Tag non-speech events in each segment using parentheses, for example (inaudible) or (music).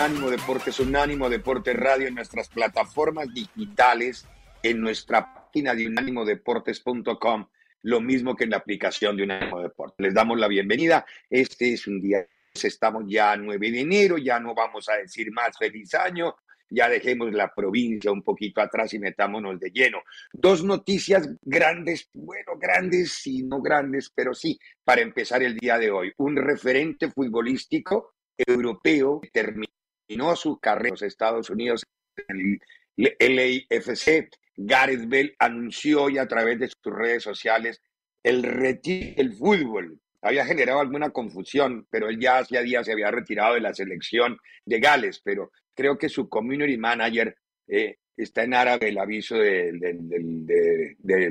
Unánimo Deportes, Unánimo Deportes Radio en nuestras plataformas digitales, en nuestra página de unánimodeportes.com, lo mismo que en la aplicación de Unánimo Deportes. Les damos la bienvenida. Este es un día, estamos ya a 9 de enero, ya no vamos a decir más feliz año, ya dejemos la provincia un poquito atrás y metámonos de lleno. Dos noticias grandes, bueno, grandes y no grandes, pero sí, para empezar el día de hoy. Un referente futbolístico europeo terminó terminó su carrera en los Estados Unidos en el LAFC. Gareth Bell anunció ya a través de sus redes sociales el retiro del fútbol. Había generado alguna confusión, pero él ya hacía días se había retirado de la selección de Gales, pero creo que su community manager eh, está en árabe el aviso del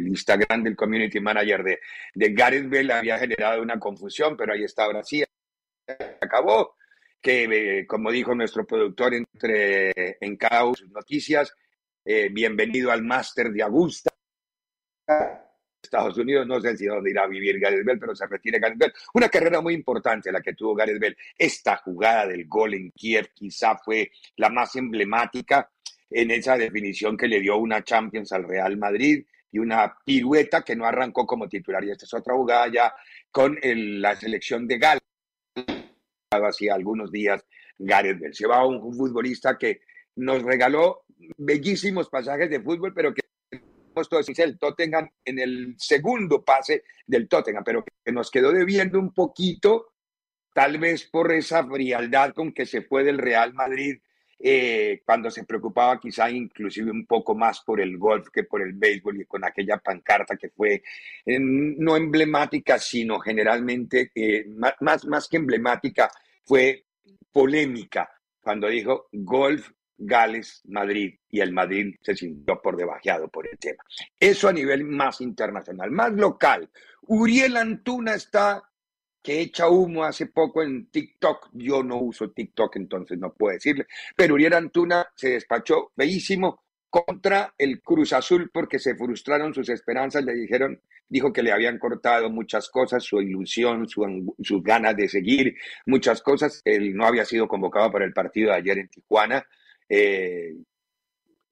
Instagram del community manager de, de Gareth Bell había generado una confusión, pero ahí está ahora sí. Acabó que, como dijo nuestro productor entre, en cada noticias, eh, bienvenido al máster de Augusta. Estados Unidos, no sé si dónde irá a vivir Gareth Bell, pero se retira Gareth Bell. Una carrera muy importante la que tuvo Gareth Bell. Esta jugada del gol en Kiev quizá fue la más emblemática en esa definición que le dio una Champions al Real Madrid y una pirueta que no arrancó como titular. Y esta es otra jugada ya con la selección de Gales hacía algunos días Gareth Bell. Va un, futbolista que nos regaló bellísimos pasajes de fútbol, pero que puesto el Tottenham en el segundo pase del Tottenham, pero que nos quedó debiendo un poquito, tal vez por esa frialdad con que se fue del Real Madrid eh, cuando se preocupaba quizá inclusive un poco más por el golf que por el béisbol y con aquella pancarta que fue eh, no emblemática, sino generalmente eh, más, más que emblemática, fue polémica cuando dijo golf Gales, Madrid, y el Madrid se sintió por debajeado por el tema. Eso a nivel más internacional, más local. Uriel Antuna está que echa humo hace poco en TikTok. Yo no uso TikTok, entonces no puedo decirle. Pero Uriel Antuna se despachó bellísimo contra el Cruz Azul porque se frustraron sus esperanzas. Le dijeron, dijo que le habían cortado muchas cosas, su ilusión, su, sus ganas de seguir, muchas cosas. Él no había sido convocado para el partido de ayer en Tijuana. Eh,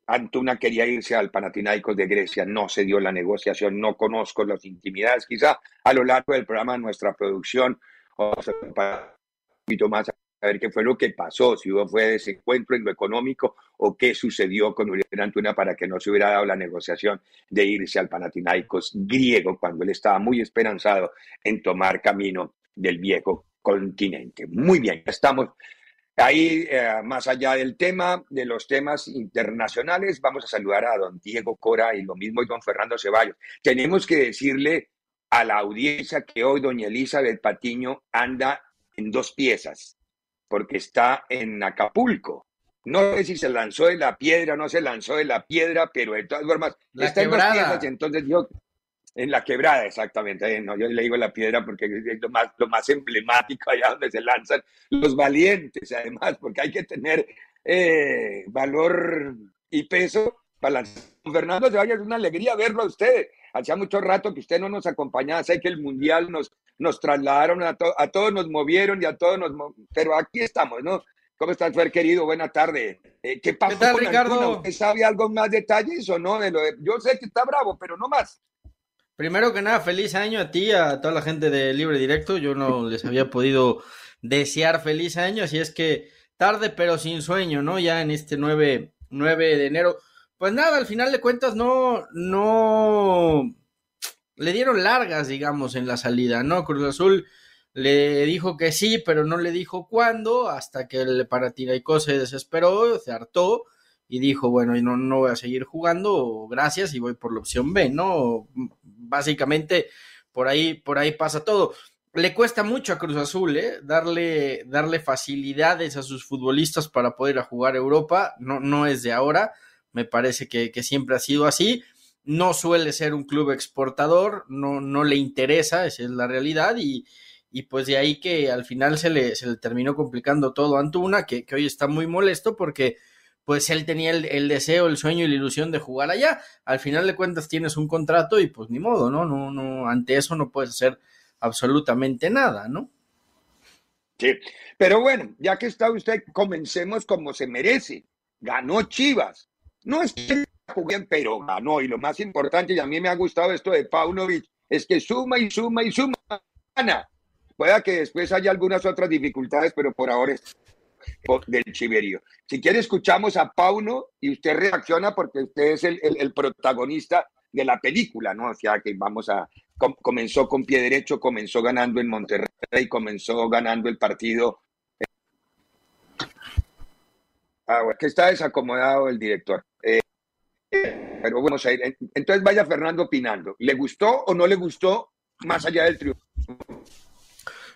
Antuna quería irse al Panathinaikos de Grecia, no se dio la negociación, no conozco las intimidades, quizá a lo largo del programa nuestra producción, o un poquito más a ver qué fue lo que pasó, si hubo fue desencuentro en lo económico o qué sucedió con Uriel Antuna para que no se hubiera dado la negociación de irse al Panathinaikos griego cuando él estaba muy esperanzado en tomar camino del viejo continente. Muy bien, estamos Ahí, eh, más allá del tema, de los temas internacionales, vamos a saludar a don Diego Cora y lo mismo y don Fernando Ceballos. Tenemos que decirle a la audiencia que hoy doña Elizabeth Patiño anda en dos piezas, porque está en Acapulco. No sé si se lanzó de la piedra o no se lanzó de la piedra, pero de todas formas está en dos piezas. Entonces yo, en la quebrada, exactamente. No, yo le digo la piedra porque es lo más, lo más emblemático allá donde se lanzan los valientes, además, porque hay que tener eh, valor y peso para lanzar. Fernando vaya, es una alegría verlo a usted. Hacía mucho rato que usted no nos acompañaba. Sé que el Mundial nos, nos trasladaron, a, a todos nos movieron y a todos nos... Pero aquí estamos, ¿no? ¿Cómo estás, Fer, querido? Buena tarde. Eh, ¿Qué pasó con Ricardo? ¿Usted sabe algo más detalles o no? De lo Yo sé que está bravo, pero no más. Primero que nada, feliz año a ti, a toda la gente de Libre Directo. Yo no (laughs) les había podido desear feliz año, así es que tarde pero sin sueño, ¿no? Ya en este 9, 9 de enero. Pues nada, al final de cuentas no, no le dieron largas, digamos, en la salida, ¿no? Cruz Azul le dijo que sí, pero no le dijo cuándo, hasta que el Panathinaikos se desesperó, se hartó y dijo, bueno, no, no voy a seguir jugando, gracias, y voy por la opción B, ¿no? Básicamente, por ahí, por ahí pasa todo. Le cuesta mucho a Cruz Azul, ¿eh? Darle, darle facilidades a sus futbolistas para poder jugar Europa, no, no es de ahora, me parece que, que siempre ha sido así. No suele ser un club exportador, no, no le interesa, esa es la realidad, y, y pues de ahí que al final se le, se le terminó complicando todo a Antuna, que, que hoy está muy molesto porque pues él tenía el, deseo, el sueño y la ilusión de jugar allá. Al final de cuentas tienes un contrato y pues ni modo, ¿no? No, no, ante eso no puedes hacer absolutamente nada, ¿no? Sí, pero bueno, ya que está usted, comencemos como se merece. Ganó Chivas. No es que jueguen, pero ganó. Y lo más importante, y a mí me ha gustado esto de Paunovic, es que suma y suma y suma. Gana. Pueda que después haya algunas otras dificultades, pero por ahora del chiverío. Si quiere, escuchamos a Pauno y usted reacciona porque usted es el, protagonista de la película, ¿no? O sea, que vamos a. comenzó con pie derecho, comenzó ganando en Monterrey, comenzó ganando el partido. Ah, bueno, que está desacomodado el director. Eh, pero bueno, entonces vaya Fernando opinando. ¿Le gustó o no le gustó más allá del triunfo?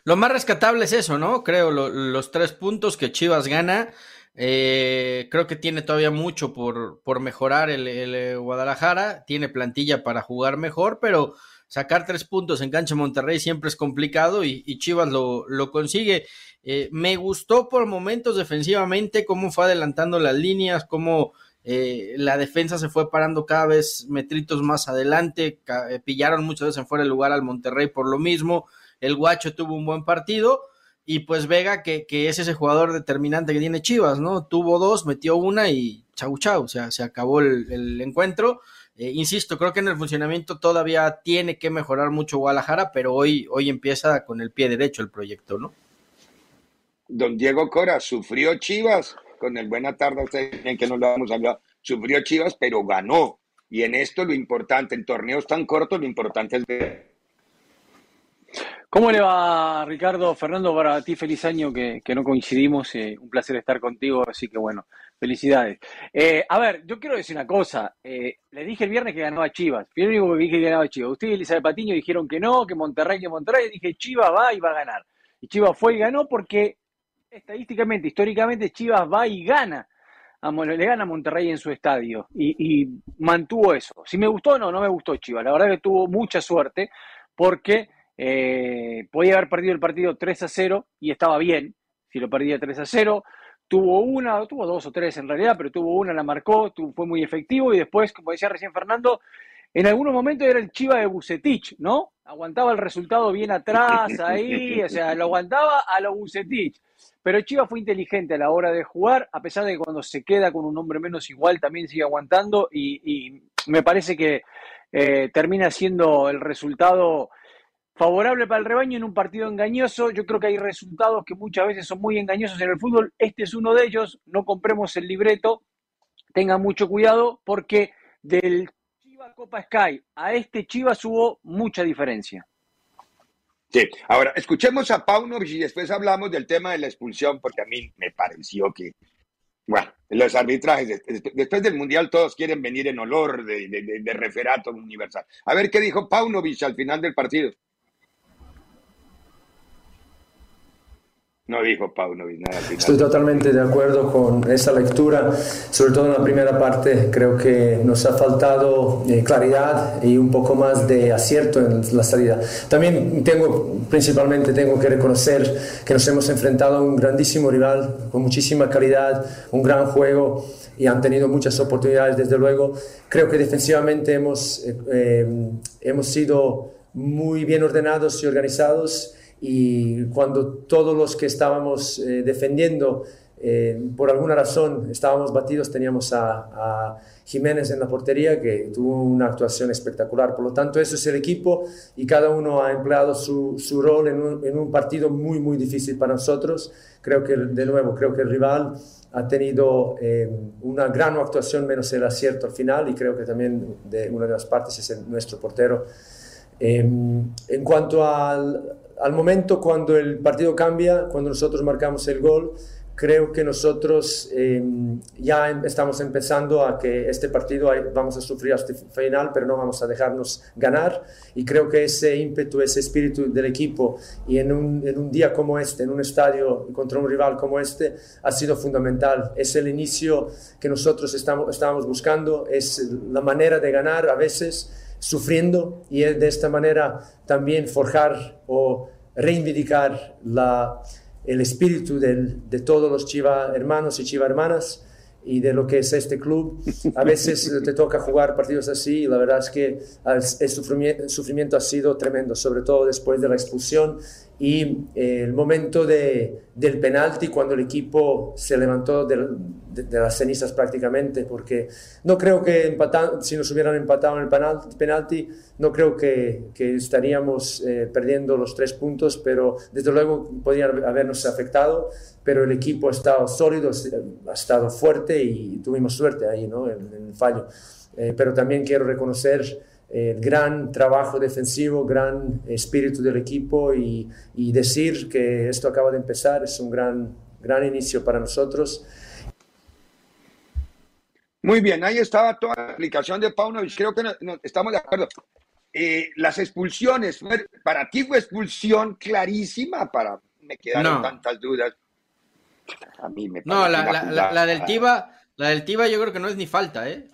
Lo más rescatable es eso, ¿no? Creo los tres puntos que Chivas gana. Eh, creo que tiene todavía mucho por, por mejorar el, el, Guadalajara. Tiene plantilla para jugar mejor, pero sacar tres puntos en cancha Monterrey siempre es complicado y, Chivas lo, lo consigue. Eh, me gustó por momentos defensivamente cómo fue adelantando las líneas, cómo eh, la defensa se fue parando cada vez metritos más adelante, pillaron muchas veces en fuera de lugar al Monterrey por lo mismo el Guacho tuvo un buen partido y pues Vega, que, es ese jugador determinante que tiene Chivas, ¿no? Tuvo dos, metió una y chau chau, o sea, se acabó el, encuentro. Eh, insisto, creo que en el funcionamiento todavía tiene que mejorar mucho Guadalajara, pero hoy, hoy empieza con el pie derecho el proyecto, ¿no? Don Diego Cora, sufrió Chivas, con el buena tarde usted en que nos lo vamos a hablar, sufrió Chivas, pero ganó. Y en esto lo importante, en torneos tan cortos, lo importante es ver ¿Cómo le va, Ricardo? Fernando, para ti feliz año que, no coincidimos. Eh, un placer estar contigo, así que bueno, felicidades. Eh, a ver, yo quiero decir una cosa. Eh, le dije el viernes que ganaba Chivas. El único que dije que ganaba Chivas. Usted y Elizabeth Patiño dijeron que no, que Monterrey, que Monterrey. Dije Chivas va y va a ganar. Y Chivas fue y ganó porque estadísticamente, históricamente, Chivas va y gana. le gana a Monterrey en su estadio y mantuvo eso. Si me gustó o no, no me gustó Chivas. La verdad que tuvo mucha suerte porque eh, podía haber perdido el partido 3 a 0 y estaba bien si lo perdía 3 a 0. Tuvo una, tuvo dos o tres en realidad, pero tuvo una, la marcó, fue muy efectivo y después, como decía recién Fernando, en algunos momentos era el Chiva de Bucetich, ¿no? Aguantaba el resultado bien atrás, ahí, o sea, lo aguantaba a lo Bucetich. Pero Chiva fue inteligente a la hora de jugar, a pesar de que cuando se queda con un hombre menos igual también sigue aguantando y, me parece que eh, termina siendo el resultado favorable para el rebaño en un partido engañoso. Yo creo que hay resultados que muchas veces son muy engañosos en el fútbol. Este es uno de ellos. No compremos el libreto. Tengan mucho cuidado porque del Chivas Copa Sky a este Chivas hubo mucha diferencia. Sí, ahora escuchemos a Paunovic y después hablamos del tema de la expulsión, porque a mí me pareció que, bueno, los arbitrajes, después del Mundial todos quieren venir en olor de, de referato universal. A ver qué dijo Paunovic al final del partido. No dijo Paunovic nada. Estoy totalmente de acuerdo con esa lectura, sobre todo en la primera parte. Creo que nos ha faltado eh, claridad y un poco más de acierto en la salida. También tengo, principalmente, tengo que reconocer que nos hemos enfrentado a un grandísimo rival con muchísima calidad, un gran juego y han tenido muchas oportunidades, desde luego. Creo que defensivamente hemos, eh, eh, hemos sido muy bien ordenados y organizados y cuando todos los que estábamos eh, defendiendo eh, por alguna razón estábamos batidos, teníamos a, Jiménez en la portería que tuvo una actuación espectacular. Por lo tanto, eso es el equipo y cada uno ha empleado su, su rol en un, en un, partido muy, muy difícil para nosotros. Creo que, de nuevo, creo que el rival ha tenido eh, una gran actuación menos el acierto al final y creo que también de una de las partes es nuestro portero. en cuanto al, al momento cuando el partido cambia, cuando nosotros marcamos el gol, creo que nosotros em, ya em, estamos empezando a que este partido vamos a sufrir hasta el final, pero no vamos a dejarnos ganar. Y creo que ese ímpetu, ese espíritu del equipo, y en un, en un día como este, en un estadio contra un rival como este, ha sido fundamental. Es el inicio que nosotros estamos, estábamos buscando, es la manera de ganar a veces sufriendo y de esta manera también forjar o reivindicar la, el espíritu de todos los chiva hermanos y chiva hermanas y de lo que es este club. A veces (laughs) te toca jugar partidos así y la verdad es que el sufrimiento, ha sido tremendo, sobre todo después de la expulsión y eh, el momento de, del penalti cuando el equipo se levantó de, las cenizas prácticamente, porque no creo que empatan, si nos hubieran empatado en el penalti, no creo que, que estaríamos eh, perdiendo los tres puntos, pero desde luego podrían habernos afectado, pero el equipo ha estado sólido, ha estado fuerte y tuvimos suerte ahí, ¿no? en, el fallo. Eh, pero también quiero reconocer el gran trabajo defensivo, gran espíritu del equipo y, decir que esto acaba de empezar es un gran, gran inicio para nosotros. Muy bien, ahí estaba toda la explicación de Paunovic, creo que estamos de acuerdo. Eh, las expulsiones, para ti fue expulsión clarísima, para me quedaron tantas dudas. A mí me No, la, la, la, del Tiva, la del Tiva yo creo que no es ni falta, ¿eh?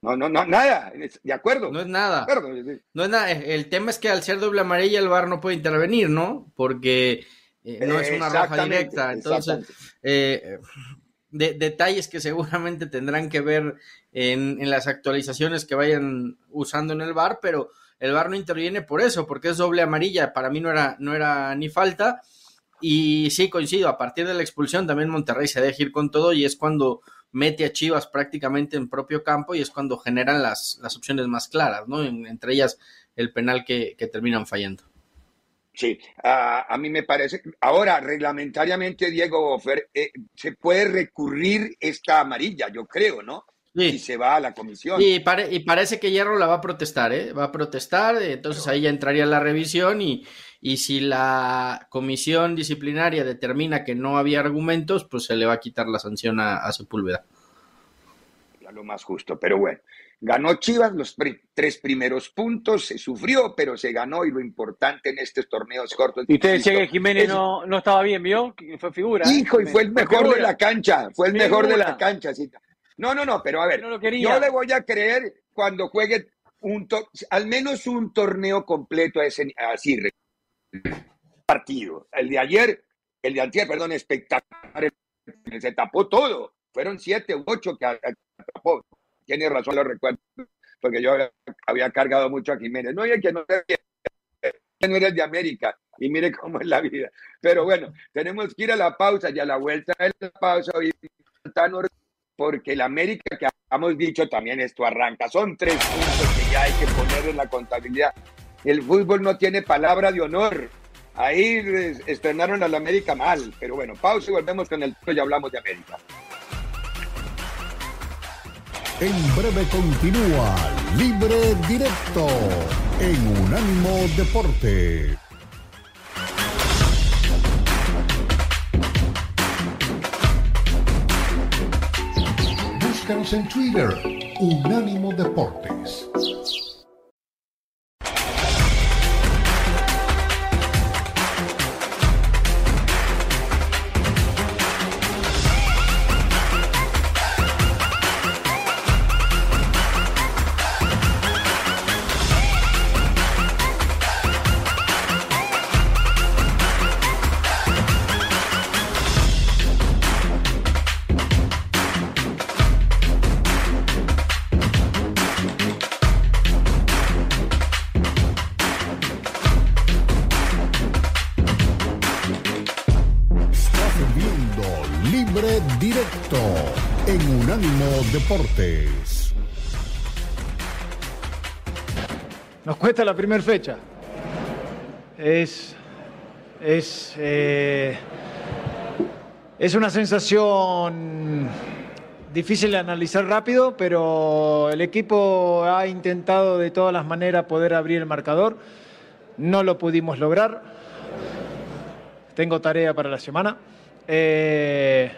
No, no, no, nada, de acuerdo. No es nada. No es nada. El tema es que al ser doble amarilla el VAR no puede intervenir, ¿no? Porque eh, no es una roja directa. Entonces, eh, de, detalles que seguramente tendrán que ver en, en, las actualizaciones que vayan usando en el VAR, pero el VAR no interviene por eso, porque es doble amarilla. Para mí no era, no era ni falta. Y sí, coincido, a partir de la expulsión también Monterrey se deja ir con todo y es cuando mete a Chivas prácticamente en propio campo y es cuando generan las, las opciones más claras, ¿no? entre ellas el penal que, terminan fallando. Sí, a, mí me parece. Ahora, reglamentariamente, Diego eh, se puede recurrir esta amarilla, yo creo, ¿no? Sí. Y se va a la comisión. y parece que Hierro la va a protestar, ¿eh? Va a protestar, entonces ahí ya entraría la revisión y, y si la comisión disciplinaria determina que no había argumentos, pues se le va a quitar la sanción a, Sepúlveda. Ya lo más justo, pero bueno. Ganó Chivas los tres primeros puntos, se sufrió, pero se ganó y lo importante en estos torneos cortos. Y usted decía que Jiménez no, no, estaba bien, ¿vio? Fue figura. ¿eh? Hijo, y fue el mejor de la cancha, fue el mejor de la cancha. No, no, no, pero a ver, yo le voy a creer cuando juegue un al menos un torneo completo a ese, así, partido. El de ayer, el de ayer, perdón, espectacular. Se tapó todo. Fueron siete u ocho que. Tiene razón, lo recuerdo. Porque yo había cargado mucho a Jiménez. No, y que no, no eres de América. Y mire cómo es la vida. Pero bueno, tenemos que ir a la pausa y a la vuelta de la pausa porque el América que hemos dicho también esto arranca. Son tres puntos que ya hay que poner en la contabilidad el fútbol no tiene palabra de honor. Ahí estrenaron al América mal, pero bueno, pausa y volvemos con el y hablamos de América. En breve continúa Libre Directo en Unánimo Deporte. Búscanos en Twitter, Unánimo Deportes. Deportes. Nos cuesta la primera fecha. Es. Es. Eh, es una sensación difícil de analizar rápido, pero el equipo ha intentado de todas las maneras poder abrir el marcador. No lo pudimos lograr. Tengo tarea para la semana. Eh,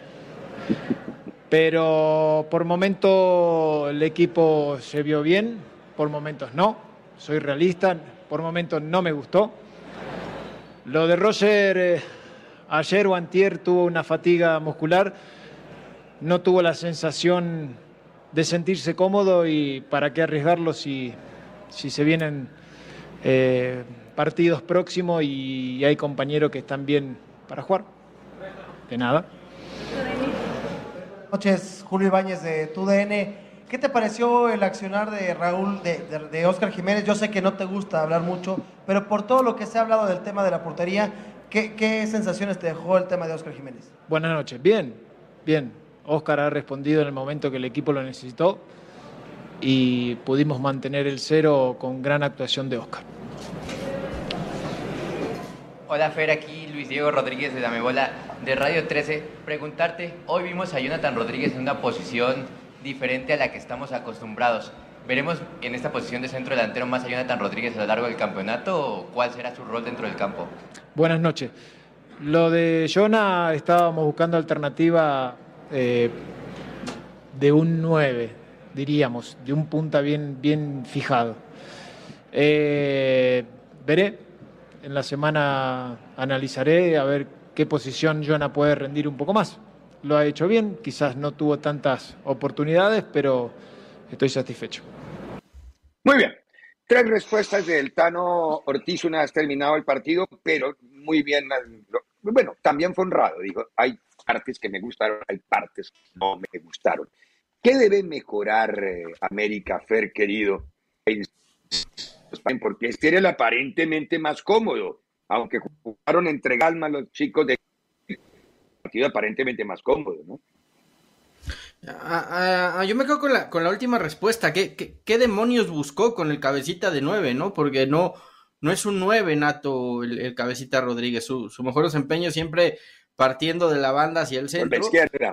pero por momentos el equipo se vio bien, por momentos no, soy realista, por momentos no me gustó. Lo de Roger eh, ayer o antier tuvo una fatiga muscular, no tuvo la sensación de sentirse cómodo y para qué arriesgarlo si, si se vienen eh, partidos próximos y hay compañeros que están bien para jugar. De nada noches, Julio Ibáñez de TUDN. ¿Qué te pareció el accionar de Raúl, de, de, Oscar Jiménez? Yo sé que no te gusta hablar mucho, pero por todo lo que se ha hablado del tema de la portería, ¿qué, qué sensaciones te dejó el tema de Oscar Jiménez? Buenas noches, bien, bien. Oscar ha respondido en el momento que el equipo lo necesitó y pudimos mantener el cero con gran actuación de Oscar. Hola Fer, aquí Luis Diego Rodríguez de Damebola de Radio 13. Preguntarte, hoy vimos a Jonathan Rodríguez en una posición diferente a la que estamos acostumbrados. ¿Veremos en esta posición de centro delantero más a Jonathan Rodríguez a lo largo del campeonato o cuál será su rol dentro del campo? Buenas noches. Lo de Jonah estábamos buscando alternativa eh, de un 9, diríamos, de un punta bien, bien fijado. Eh, veré, en la semana analizaré a ver qué posición Jonah puede rendir un poco más. Lo ha hecho bien, quizás no tuvo tantas oportunidades, pero estoy satisfecho. Muy bien. Tres respuestas del Tano Ortiz. Una has terminado el partido, pero muy bien. Bueno, también fue honrado. Digo, hay partes que me gustaron, hay partes que no me gustaron. ¿Qué debe mejorar eh, América Fer, querido? porque este era el aparentemente más cómodo, aunque jugaron entre calma los chicos de partido aparentemente más cómodo, ¿no? yo me quedo con la, con la última respuesta. ¿Qué, ¿Qué, demonios buscó con el cabecita de nueve, no? Porque no, no es un nueve nato el, cabecita Rodríguez. Su, su, mejor desempeño siempre partiendo de la banda hacia el centro.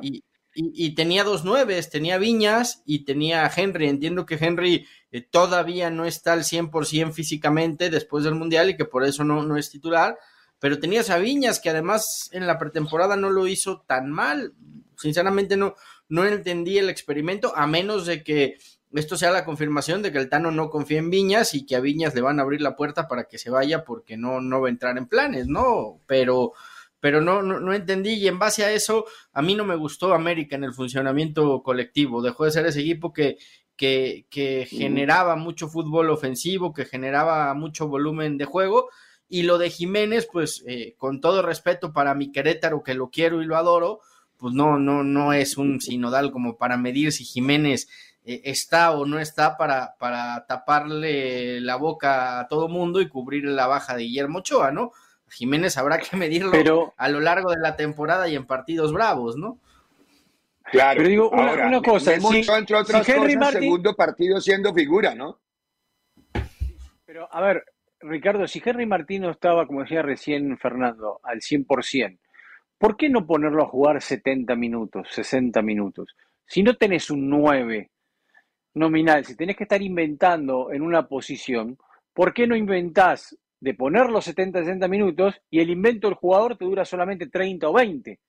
Y, y, tenía dos nueves, tenía Viñas y tenía Henry. Entiendo que Henry eh, todavía no está al 100% físicamente después del Mundial y que por eso no, no es titular, pero tenías a Viñas que además en la pretemporada no lo hizo tan mal. Sinceramente no, no entendí el experimento, a menos de que esto sea la confirmación de que el Tano no confía en Viñas y que a Viñas le van a abrir la puerta para que se vaya porque no, no va a entrar en planes, ¿no? Pero pero no, no, entendí y en base a eso a mí no me gustó América en el funcionamiento colectivo, dejó de ser ese equipo que, que, que generaba mucho fútbol ofensivo, que generaba mucho volumen de juego y lo de Jiménez, pues eh, con todo respeto para mi Querétaro, que lo quiero y lo adoro, pues no, no, no es un sinodal como para medir si Jiménez eh, está o no está para, para taparle la boca a todo mundo y cubrir la baja de Guillermo Ochoa, ¿no? Jiménez habrá que medirlo a lo largo de la temporada y en partidos bravos, ¿no? Claro. Pero digo una, cosa, si, entre otras cosas, segundo partido siendo figura, ¿no? Pero a ver, Ricardo, si Henry Martín no estaba, como decía recién Fernando, al 100%, ¿por qué no ponerlo a jugar 70 minutos, 60 minutos? Si no tenés un 9 nominal, si tenés que estar inventando en una posición, ¿por qué no inventás de poner los 70, 60 minutos y el invento del jugador te dura solamente 30 o 20.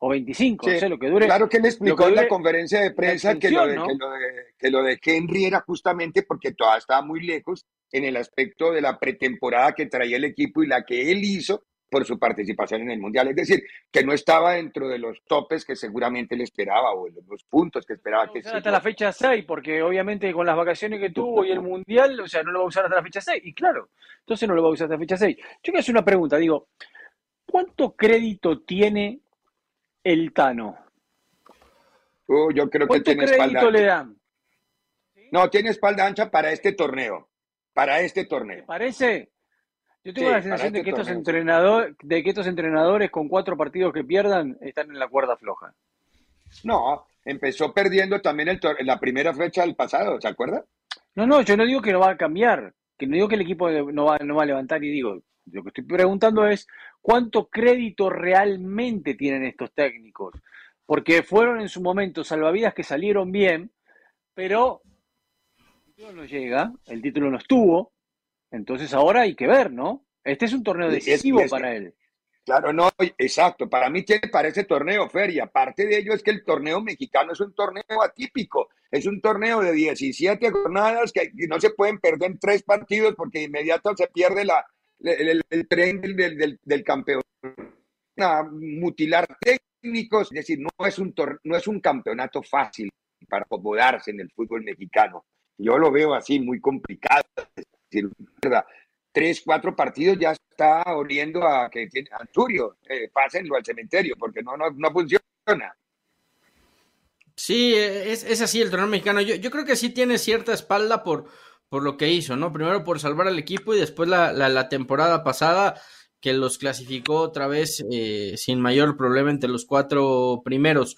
o 25, no sé lo que dure. Claro que él explicó en la conferencia de prensa que, lo de, ¿no? que, lo de, que lo de Henry era justamente porque todavía estaba muy lejos en el aspecto de la pretemporada que traía el equipo y la que él hizo por su participación en el Mundial. Es decir, que no estaba dentro de los topes que seguramente le esperaba o de los puntos que esperaba No que usar hasta la fecha 6, porque obviamente con las vacaciones que tuvo y el Mundial, o sea, no lo va a usar hasta la fecha 6. Y claro, entonces no lo va a usar hasta la fecha 6. Yo quiero hacer una pregunta, digo, ¿cuánto crédito tiene el Tano? Uh, yo creo que ¿Cuánto tiene espalda crédito le ancha. dan? No, tiene espalda ancha para este torneo. Para este ¿Te torneo. parece? Yo tengo Sí, la sensación de que estos torneo. entrenadores, de que estos entrenadores con cuatro partidos que pierdan están en la cuerda floja. No, empezó perdiendo también el la primera fecha del pasado, ¿se acuerda? No, no, yo no digo que no va a cambiar, que no digo que el equipo no va, no va a levantar y digo, lo que estoy preguntando es cuánto crédito realmente tienen estos técnicos, porque fueron en su momento salvavidas que salieron bien, pero el título no llega, el título no estuvo, entonces ahora hay que ver, ¿no? Este es un torneo decisivo es- para él. Claro, no, exacto. Para mí tiene para ese torneo, Fer, y aparte de ello es que el torneo mexicano es un torneo atípico. Es un torneo de 17 jornadas que no se pueden perder en tres partidos porque de inmediato se pierde la, el, el- el tren del, del, del- del campeón. A mutilar técnicos, es decir, no es, un tor- no es un campeonato fácil para acomodarse en el fútbol mexicano. Yo lo veo así, muy complicado. Decir, ¿verdad? tres, cuatro partidos ya está oliendo a que tiene Anturio, eh, pásenlo al cementerio, porque no, no, no funciona. Sí, es, es así el torneo mexicano. Yo, yo creo que sí tiene cierta espalda por, por lo que hizo, ¿no? Primero por salvar al equipo y después la, la, la temporada pasada que los clasificó otra vez eh, sin mayor problema entre los cuatro primeros.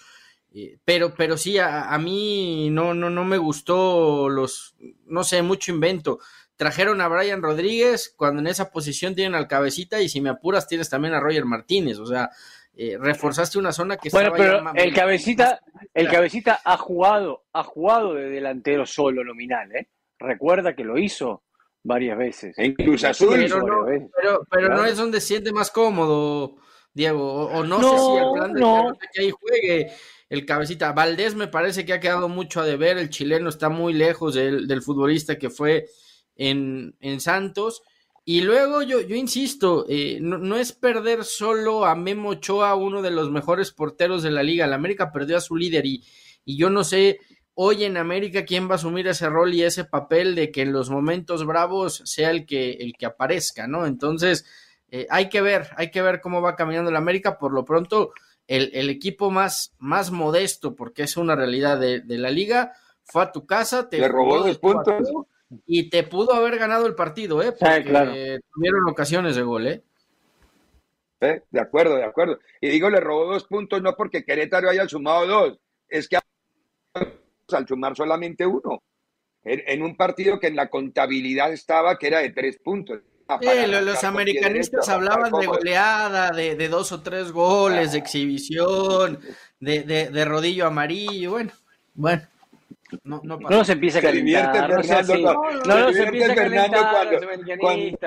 Eh, pero, pero sí, a, a, mí no, no, no me gustó los, no sé, mucho invento. Trajeron a Brian Rodríguez cuando en esa posición tienen al cabecita y si me apuras tienes también a Roger Martínez. O sea, eh, reforzaste una zona que bueno, estaba pero ya el cabecita, el cabecita ha jugado, ha jugado de delantero solo nominal, ¿eh? Recuerda que lo hizo varias veces. En Cruz Azul. Pero, no, pero, pero claro. no es donde se siente más cómodo, Diego. O, o no, no, sé si el plan de no. que ahí juegue el cabecita. Valdés me parece que ha quedado mucho a deber. El chileno está muy lejos del, del futbolista que fue en, en Santos. Y luego yo, yo insisto, eh, no, no, es perder solo a Memo Ochoa, uno de los mejores porteros de la liga. La América perdió a su líder y, y yo no sé hoy en América quién va a asumir ese rol y ese papel de que en los momentos bravos sea el que, el que aparezca, ¿no? Entonces, eh, hay que ver, hay que ver cómo va caminando la América. Por lo pronto, el, el equipo más, más modesto, porque es una realidad de, de la liga, fue a tu casa, te le robó dos puntos y te pudo haber ganado el partido, ¿eh? Porque sí, claro. tuvieron ocasiones de gol, ¿eh? ¿eh? De acuerdo, de acuerdo. Y digo, le robó dos puntos no porque Querétaro haya sumado dos, es que al sumar solamente uno. En, en, un partido que en la contabilidad estaba que era de tres puntos. Eh, los americanistas hablaban de goleada, de, de, dos o tres goles, de exhibición, de, de, de rodillo amarillo, bueno, bueno. No, no, no se empieza a calentar. No, Fernando, no, no, no, no se empieza a calentar cuando, los. Cuando...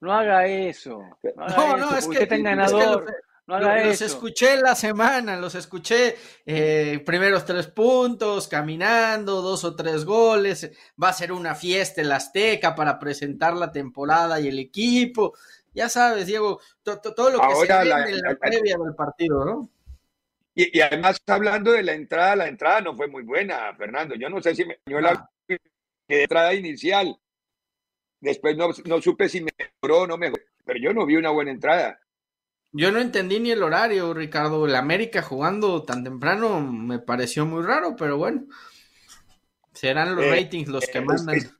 No haga eso. No, haga no, eso, no es que está ganador. Es que no haga los eso. escuché la semana, los escuché eh, primeros tres puntos, caminando, dos o tres goles, va a ser una fiesta en la Azteca para presentar la temporada y el equipo. Ya sabes, Diego, to, to, todo lo que Ahora se la, en la, la previa del partido, ¿no? Y, y, además, hablando de la entrada, la entrada no fue muy buena, Fernando. Yo no sé si me dio la entrada inicial. Después no, no supe si mejoró o no mejoró, pero yo no vi una buena entrada. Yo no entendí ni el horario, Ricardo. El América jugando tan temprano me pareció muy raro, pero bueno. Serán los eh, ratings los que eh, mandan. Es,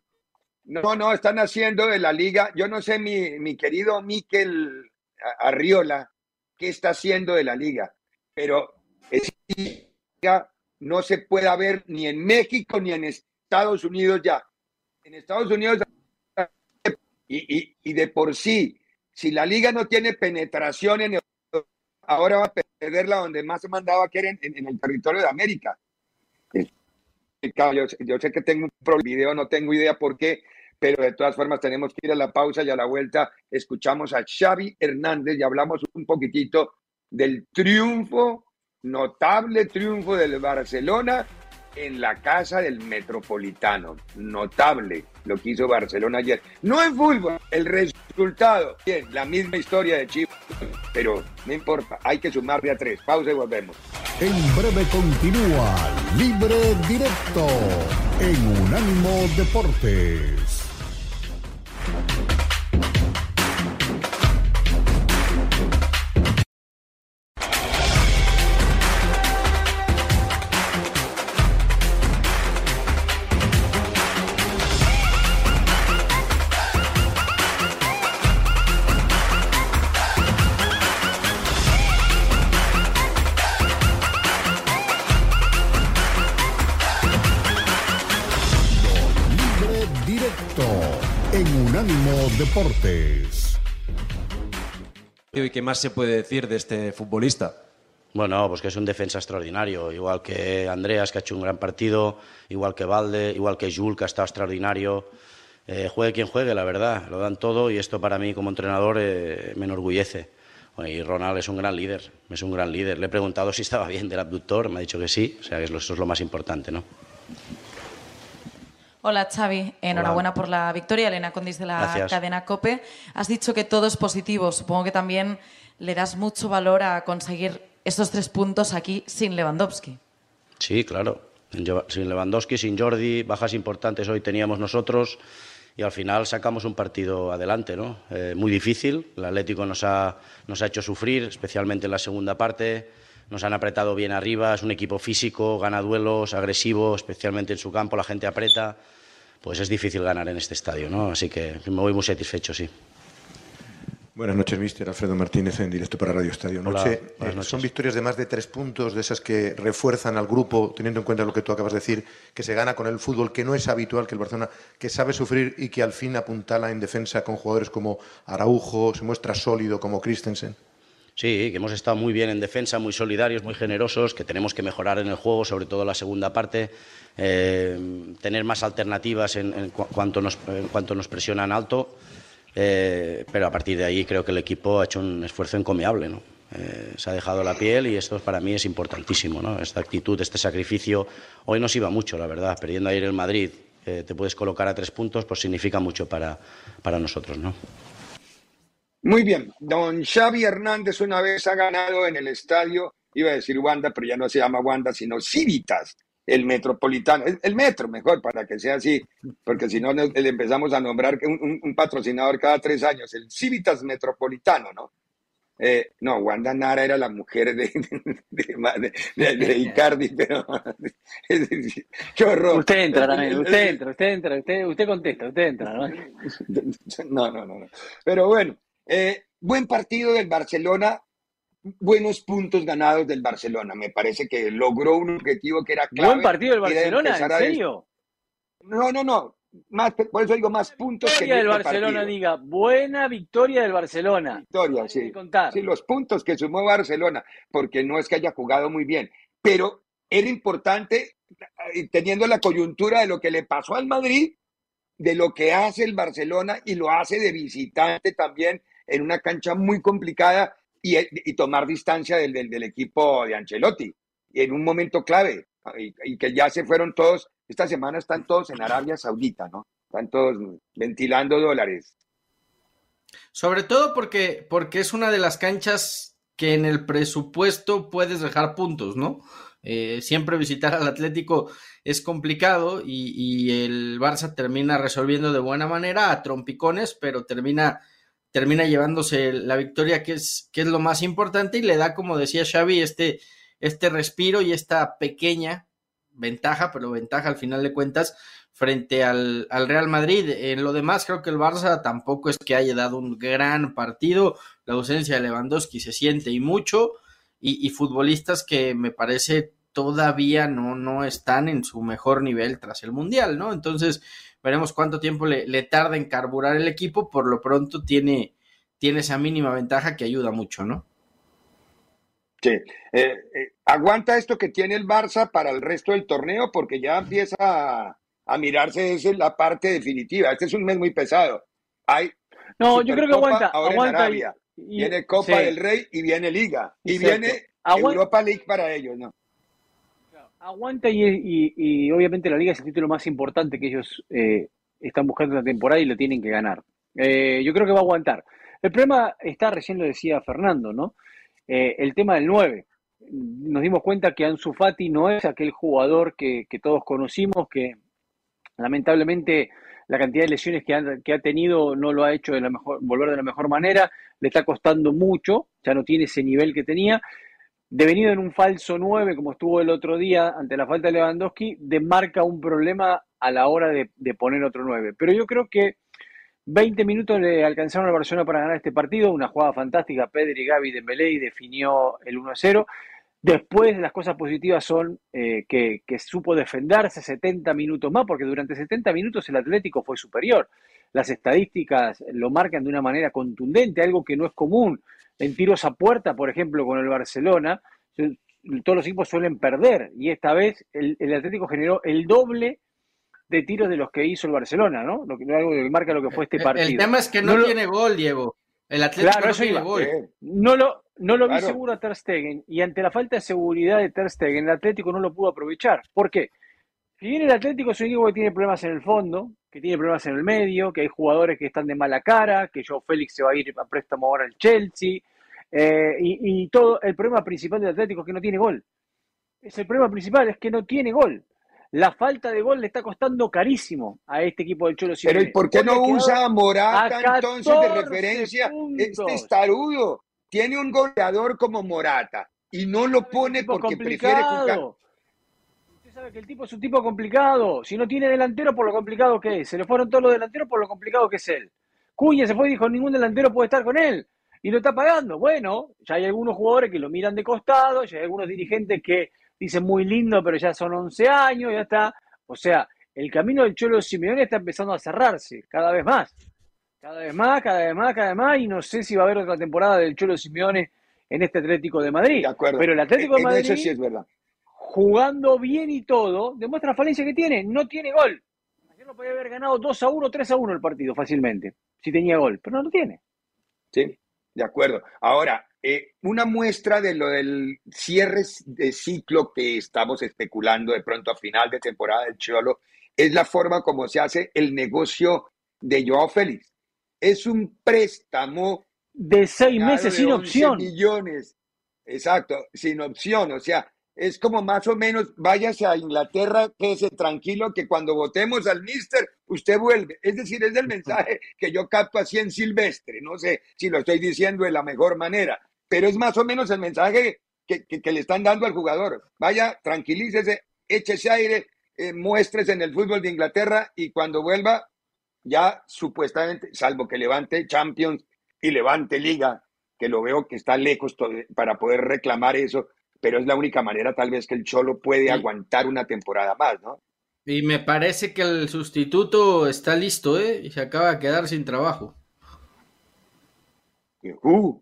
no, no, están haciendo de la liga. Yo no sé, mi, mi querido Miquel Arriola, qué está haciendo de la liga, pero no se puede ver ni en México ni en Estados Unidos ya. En Estados Unidos y, de por sí si la liga no tiene penetración en el, ahora va a perderla donde más se mandaba que era en el territorio de América. Yo, yo, sé que tengo un video, no tengo idea por qué, pero de todas formas tenemos que ir a la pausa y a la vuelta escuchamos a Xavi Hernández y hablamos un poquitito del triunfo notable triunfo del Barcelona en la casa del Metropolitano. Notable lo que hizo Barcelona ayer. No en fútbol, el resultado. Bien, la misma historia de Chivas, pero no importa, hay que sumarle a tres. Pausa y volvemos. En breve continúa Libre Directo en Unánimo Deportes. Qué más se puede decir de este futbolista? Bueno, pues que es un defensa extraordinario, igual que Andreas, que ha hecho un gran partido, igual que Valde, igual que Jules, que ha estado extraordinario. Eh, juegue quien juegue, la verdad, lo dan todo y esto para mí como entrenador eh, me enorgullece. Y Ronald es un gran líder, es un gran líder. Le he preguntado si estaba bien del abductor, me ha dicho que sí, o sea, que eso es lo más importante, ¿no? Hola Xavi, enhorabuena por la victoria. Elena Condis de la Gracias. cadena COPE. Has dicho que todo es positivo. Supongo que también le das mucho valor a conseguir estos tres puntos aquí sin Lewandowski. Sí, claro. Sin Lewandowski, sin Jordi, bajas importantes hoy teníamos nosotros y al final sacamos un partido adelante, ¿no? Eh, muy difícil. El Atlético nos ha, nos ha hecho sufrir, especialmente en la segunda parte. Nos han apretado bien arriba. Es un equipo físico, gana duelos, agresivo, especialmente en su campo. La gente aprieta. Pues es difícil ganar en este estadio, ¿no? Así que me voy muy satisfecho, sí. Buenas noches, mister Alfredo Martínez, en directo para Radio Estadio Noche. Eh, son victorias de más de tres puntos, de esas que refuerzan al grupo, teniendo en cuenta lo que tú acabas de decir, que se gana con el fútbol, que no es habitual, que el Barcelona, que sabe sufrir y que al fin apuntala en defensa con jugadores como Araujo, se muestra sólido como Christensen. Sí, que hemos estado muy bien en defensa, muy solidarios, muy generosos, que tenemos que mejorar en el juego, sobre todo la segunda parte, eh, tener más alternativas en, en cu- cuanto, nos, en cuanto nos presionan alto, eh, pero a partir de ahí creo que el equipo ha hecho un esfuerzo encomiable, ¿no? Eh, se ha dejado la piel y esto para mí es importantísimo, ¿no? Esta actitud, este sacrificio, hoy nos iba mucho, la verdad, perdiendo ayer el Madrid, eh, te puedes colocar a tres puntos, pues significa mucho para, para nosotros, ¿no? Muy bien, don Xavi Hernández una vez ha ganado en el estadio, iba a decir Wanda, pero ya no se llama Wanda, sino Civitas, el metropolitano, el, el metro mejor, para que sea así, porque si no le empezamos a nombrar un, un- un patrocinador cada tres años, el Civitas Metropolitano, ¿no? Eh, no, Wanda Nara era la mujer de, de, de- de- de Icardi, pero (laughs) qué horror. Usted entra también, usted (laughs) entra, usted entra, usted, usted contesta, usted entra, ¿no? No, no, no, no. Pero bueno, eh, buen partido del Barcelona, buenos puntos ganados del Barcelona. Me parece que logró un objetivo que era clave. Buen partido del Barcelona, ¿en des- serio? No, no, no. Más, por eso digo más puntos que Victoria del este Barcelona, partido. diga, buena victoria del Barcelona. Victoria, sí. Sí, los puntos que sumó Barcelona, porque no es que haya jugado muy bien, pero era importante, eh, teniendo la coyuntura de lo que le pasó al Madrid, de lo que hace el Barcelona y lo hace de visitante también en una cancha muy complicada y, tomar distancia del, del, equipo de Ancelotti en un momento clave y, que ya se fueron todos, esta semana están todos en Arabia Saudita, ¿no? Están todos ventilando dólares. Sobre todo porque, porque es una de las canchas que en el presupuesto puedes dejar puntos, ¿no? Eh, siempre visitar al Atlético es complicado y, el Barça termina resolviendo de buena manera a trompicones, pero termina, termina llevándose la victoria que es, que es lo más importante y le da, como decía Xavi, este, este respiro y esta pequeña ventaja, pero ventaja al final de cuentas frente al, al, Real Madrid. En lo demás, creo que el Barça tampoco es que haya dado un gran partido. La ausencia de Lewandowski se siente y mucho. Y, y futbolistas que me parece todavía no, no están en su mejor nivel tras el Mundial, ¿no? Entonces, veremos cuánto tiempo le, le tarda en carburar el equipo. Por lo pronto tiene, tiene esa mínima ventaja que ayuda mucho, ¿no? Sí. Eh, eh, aguanta esto que tiene el Barça para el resto del torneo porque ya empieza a, a mirarse esa es la parte definitiva. Este es un mes muy pesado. Hay no, yo creo que aguanta, ahora aguanta en Arabia. y, y, viene Copa sí. del Rey y viene Liga. Y Exacto. viene Europa League para ellos, ¿no? Aguanta y, obviamente la liga es el título más importante que ellos eh, están buscando en la temporada y lo tienen que ganar. Eh, yo creo que va a aguantar. El problema está, recién lo decía Fernando, ¿no? Eh, el tema del 9. Nos dimos cuenta que Ansu Fati no es aquel jugador que, que todos conocimos, que lamentablemente la cantidad de lesiones que ha, que ha, tenido no lo ha hecho de la mejor, volver de la mejor manera, le está costando mucho, ya no tiene ese nivel que tenía. Devenido en un falso 9, como estuvo el otro día ante la falta de Lewandowski, demarca un problema a la hora de, poner otro 9. Pero yo creo que 20 minutos le alcanzaron al Barcelona para ganar este partido, una jugada fantástica, Pedri, Gaby, Dembélé y definió el 1-0. Después las cosas positivas son eh, que, que, supo defenderse 70 minutos más, porque durante 70 minutos el Atlético fue superior. Las estadísticas lo marcan de una manera contundente, algo que no es común. En tiros a puerta, por ejemplo, con el Barcelona, todos los equipos suelen perder y esta vez el, el Atlético generó el doble de tiros de los que hizo el Barcelona, ¿no? Lo que, algo que marca lo que fue este partido. El tema es que no, no tiene lo... gol, Diego. El Atlético claro, no tiene iba. gol. No lo, no lo vi seguro a Ter Stegen y ante la falta de seguridad de Ter Stegen, el Atlético no lo pudo aprovechar. ¿Por qué? Si bien el Atlético es un equipo que tiene problemas en el fondo, que tiene problemas en el medio, que hay jugadores que están de mala cara, que Joe Félix se va a ir a préstamo ahora al Chelsea, eh, y, y, todo, el problema principal del Atlético es que no tiene gol. Es el problema principal, es que no tiene gol. La falta de gol le está costando carísimo a este equipo del Cholo Simeone. Pero ¿y por qué no usa a Morata entonces de referencia? Puntos. Este tarudo tiene un goleador como Morata y no lo pone porque complicado. prefiere jugar. Usted sabe que el tipo es un tipo complicado. Si no tiene delantero, por lo complicado que es. Se le fueron todos los delanteros por lo complicado que es él. Cuña se fue y dijo: ningún delantero puede estar con él. Y lo está pagando. Bueno, ya hay algunos jugadores que lo miran de costado, ya hay algunos dirigentes que dicen muy lindo, pero ya son 11 años, ya está. O sea, el camino del Cholo Simeone está empezando a cerrarse cada vez más. Cada vez más, cada vez más, cada vez más, y no sé si va a haber otra temporada del Cholo Simeone en este Atlético de Madrid. De acuerdo. Pero el Atlético de Madrid, eso sí es verdad. jugando bien y todo, demuestra la falencia que tiene. No tiene gol. Ayer lo podía haber ganado 2 a 1, 3 a 1 el partido fácilmente, si tenía gol, pero no lo tiene. Sí, de acuerdo. Ahora, eh, una muestra de lo del cierre de ciclo que estamos especulando de pronto a final de temporada del Cholo es la forma como se hace el negocio de Joao Félix. Es un préstamo de seis meses de sin opción. millones. Exacto, sin opción. O sea, es como más o menos, váyase a Inglaterra, quédese tranquilo que cuando votemos al mister, usted vuelve. Es decir, es el mensaje que yo capto así en Silvestre. No sé si lo estoy diciendo de la mejor manera, pero es más o menos el mensaje que, que, que le están dando al jugador. Vaya, tranquilícese, échese aire, eh, muestres en el fútbol de Inglaterra y cuando vuelva, ya supuestamente, salvo que levante Champions y levante Liga, que lo veo que está lejos para poder reclamar eso, pero es la única manera tal vez que el Cholo puede sí. aguantar una temporada más, ¿no? Y me parece que el sustituto está listo, ¿eh? Y se acaba de quedar sin trabajo. Uh.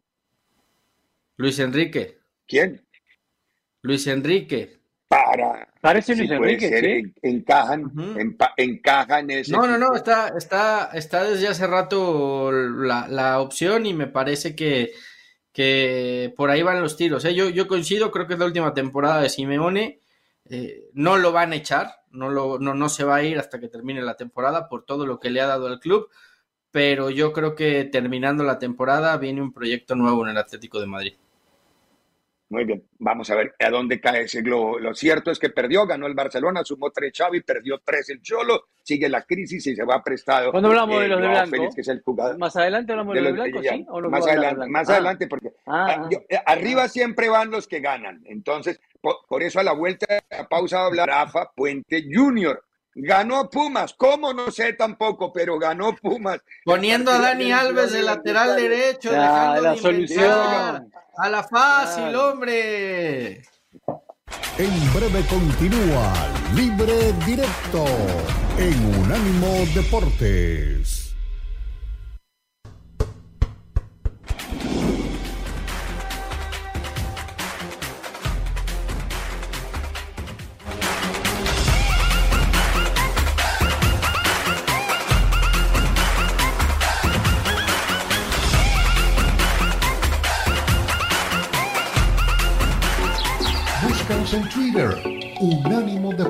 Luis Enrique. ¿Quién? Luis Enrique. Para. Parece Luis Enrique, ser, ¿sí? encajan, uh -huh. en, encaja en ese. No, no, no, está, está, está desde hace rato la, la opción y me parece que, que por ahí van los tiros. ¿eh? Yo, yo coincido, creo que es la última temporada de Simeone. Eh, no lo van a echar, no, lo, no, no se va a ir hasta que termine la temporada por todo lo que le ha dado al club, pero yo creo que terminando la temporada viene un proyecto nuevo en el Atlético de Madrid. Muy bien, vamos a ver a dónde cae ese globo. Lo cierto es que perdió, ganó el Barcelona, sumó tres Xavi, perdió tres el Cholo, sigue la crisis y se va prestado. Cuando hablamos eh, de los de Blanco, Félix, que es el jugador. más adelante hablamos de, de los de Blanco, ¿sí? ¿O más adelante, más ah. adelante, porque ah, yo, eh, arriba ah. siempre van los que ganan. Entonces, por, por, eso a la vuelta a pausa habla Rafa Puente Junior. Ganó Pumas, ¿cómo? No sé tampoco, pero ganó Pumas. Poniendo a Dani Alves de lateral derecho, ya, la solución. A la fácil, hombre. En breve continúa Libre Directo en Unánimo Deportes.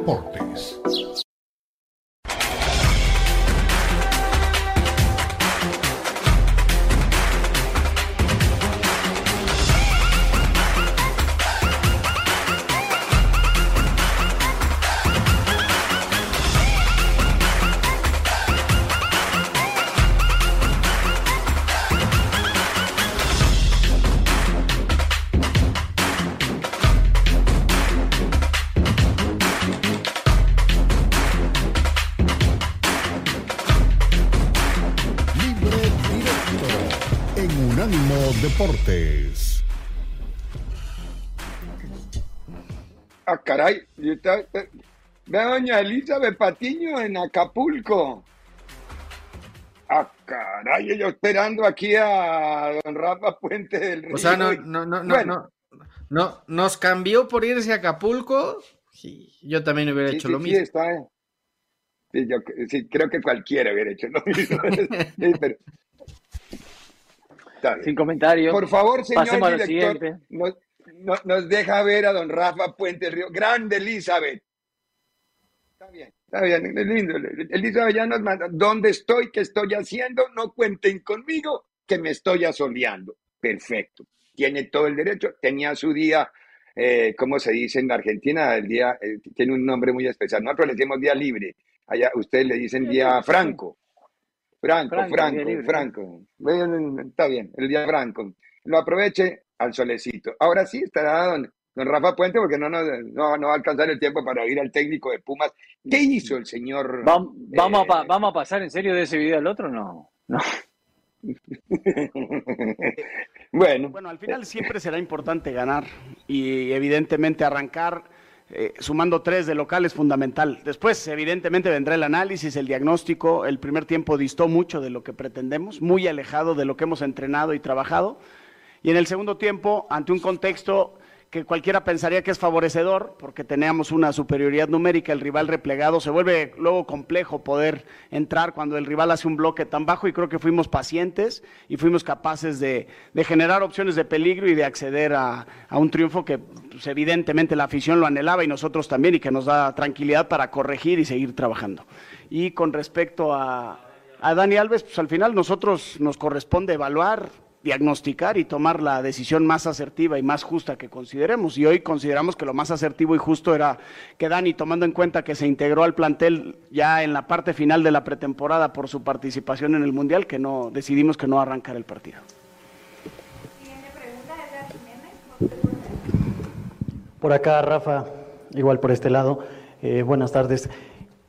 Unánimo Ve a doña Elizabeth Patiño en Acapulco. Ah, caray, yo esperando aquí a don Rafa Puente del Río. O sea, no, no, no, no, Bueno, no, no, nos cambió por irse a Acapulco. Sí, yo también hubiera sí, hecho sí, lo sí, mismo. está- sí, yo sí, creo que cualquiera hubiera hecho lo mismo. (laughs) Pero-. Sin comentarios. Por favor, señor Pasemos director, nos, no- nos deja ver a don Rafa Puente Río. Grande Elizabeth. Está bien, está bien, es lindo. Elizabeth ya nos manda, ¿dónde estoy? ¿Qué estoy haciendo? No cuenten conmigo, que me estoy asoleando. Perfecto. Tiene todo el derecho. Tenía su día, eh, ¿cómo se dice en Argentina? El día, eh, tiene un nombre muy especial. Nosotros le decimos día libre. Allá ustedes le dicen día franco. Franco, Franco, Franco. Bueno, Está bien, el día franco. Lo aproveche al solecito. Ahora sí estará don, don Rafa Puente porque no, nos- no, no va a alcanzar el tiempo para oír al técnico de Pumas. ¿Qué hizo el señor? Vam- Vamos, a, eh, pa- ¿Vamos a pasar en serio de ese video al otro? No. no. (laughs) bueno, Bueno, al final siempre será importante ganar y evidentemente arrancar eh, sumando tres de local es fundamental. Después, evidentemente, vendrá el análisis, el diagnóstico. El primer tiempo distó mucho de lo que pretendemos, muy alejado de lo que hemos entrenado y trabajado. Y en el segundo tiempo, ante un contexto que cualquiera pensaría que es favorecedor, porque teníamos una superioridad numérica, el rival replegado, se vuelve luego complejo poder entrar cuando el rival hace un bloque tan bajo y creo que fuimos pacientes y fuimos capaces de, generar opciones de peligro y de acceder a, a un triunfo que pues, evidentemente la afición lo anhelaba y nosotros también y que nos da tranquilidad para corregir y seguir trabajando. Y con respecto a, a Dani Alves, pues al final nosotros nos corresponde evaluar, diagnosticar y tomar la decisión más asertiva y más justa que consideremos. Y hoy consideramos que lo más asertivo y justo era que Dani, tomando en cuenta que se integró al plantel ya en la parte final de la pretemporada por su participación en el Mundial, que no decidimos que no arrancar el partido. Por acá, Rafa, igual por este lado. Eh, buenas tardes.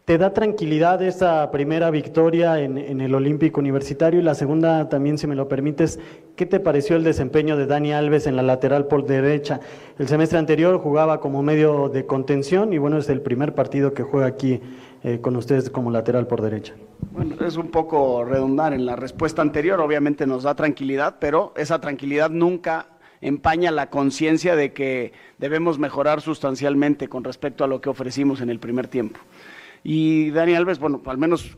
¿Te da tranquilidad esta primera victoria en, en, el Olímpico Universitario? Y la segunda, también, si me lo permites, ¿qué te pareció el desempeño de Dani Alves en la lateral por derecha? El semestre anterior jugaba como medio de contención y bueno, es el primer partido que juega aquí eh, con ustedes como lateral por derecha. Bueno, es un poco redundar en la respuesta anterior, obviamente nos da tranquilidad, pero esa tranquilidad nunca empaña la conciencia de que debemos mejorar sustancialmente con respecto a lo que ofrecimos en el primer tiempo. Y Dani Alves, bueno, al menos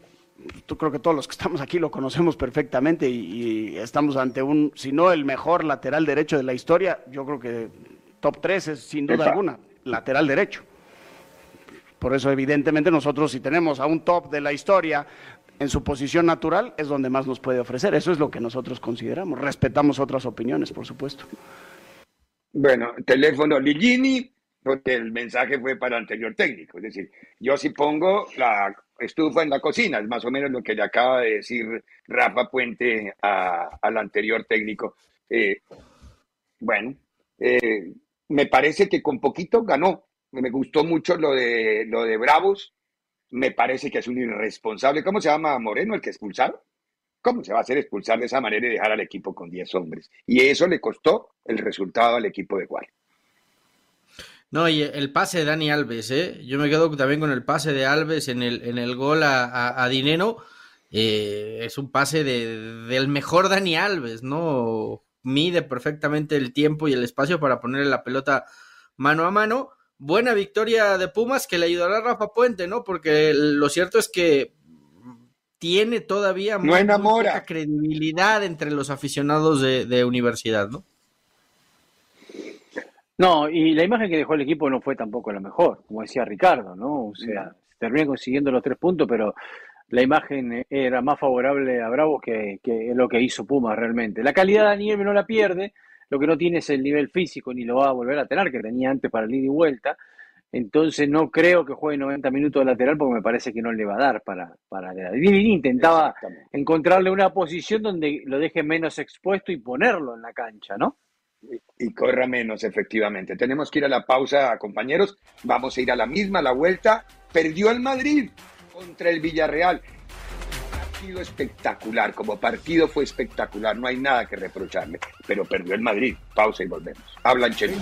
yo creo que todos los que estamos aquí lo conocemos perfectamente y, y, estamos ante un, si no el mejor lateral derecho de la historia, yo creo que top 3 es sin duda alguna, lateral derecho. Por eso evidentemente nosotros si tenemos a un top de la historia en su posición natural es donde más nos puede ofrecer. Eso es lo que nosotros consideramos. Respetamos otras opiniones, por supuesto. Bueno, teléfono Ligini, porque el mensaje fue para el anterior técnico. Es decir, yo si pongo la estufa en la cocina, es más o menos lo que le acaba de decir Rafa Puente a, al anterior técnico. Eh, bueno, eh, me parece que con poquito ganó. Me gustó mucho lo de, lo de Bravos. Me parece que es un irresponsable. ¿Cómo se llama Moreno, el que expulsaron? ¿Cómo se va a hacer expulsar de esa manera y dejar al equipo con 10 hombres? Y eso le costó el resultado al equipo de Guay. No, y el pase de Dani Alves, ¿eh? Yo me quedo también con el pase de Alves en el, en el gol a, a, a Dinero. Eh, es un pase de, del mejor Dani Alves, ¿no? Mide perfectamente el tiempo y el espacio para ponerle la pelota mano a mano. Buena victoria de Pumas que le ayudará a Rafa Puente, ¿no? Porque lo cierto es que tiene todavía no mucha credibilidad entre los aficionados de, de universidad, ¿no? No, y la imagen que dejó el equipo no fue tampoco la mejor, como decía Ricardo, ¿no? O sea, se termina consiguiendo los tres puntos, pero la imagen era más favorable a Bravos que, que lo que hizo Pumas realmente. La calidad de nieve no la pierde, lo que no tiene es el nivel físico, ni lo va a volver a tener, que tenía antes para el ida y vuelta. Entonces no creo que juegue 90 minutos de lateral porque me parece que no le va a dar para, para intentaba encontrarle una posición donde lo deje menos expuesto y ponerlo en la cancha, ¿no? Y, corra menos, efectivamente. Tenemos que ir a la pausa, compañeros. Vamos a ir a la misma, la vuelta. Perdió el Madrid contra el Villarreal. Partido espectacular, como partido fue espectacular, no hay nada que reprocharle, pero perdió el Madrid. Pausa y volvemos. Habla Ancelotti.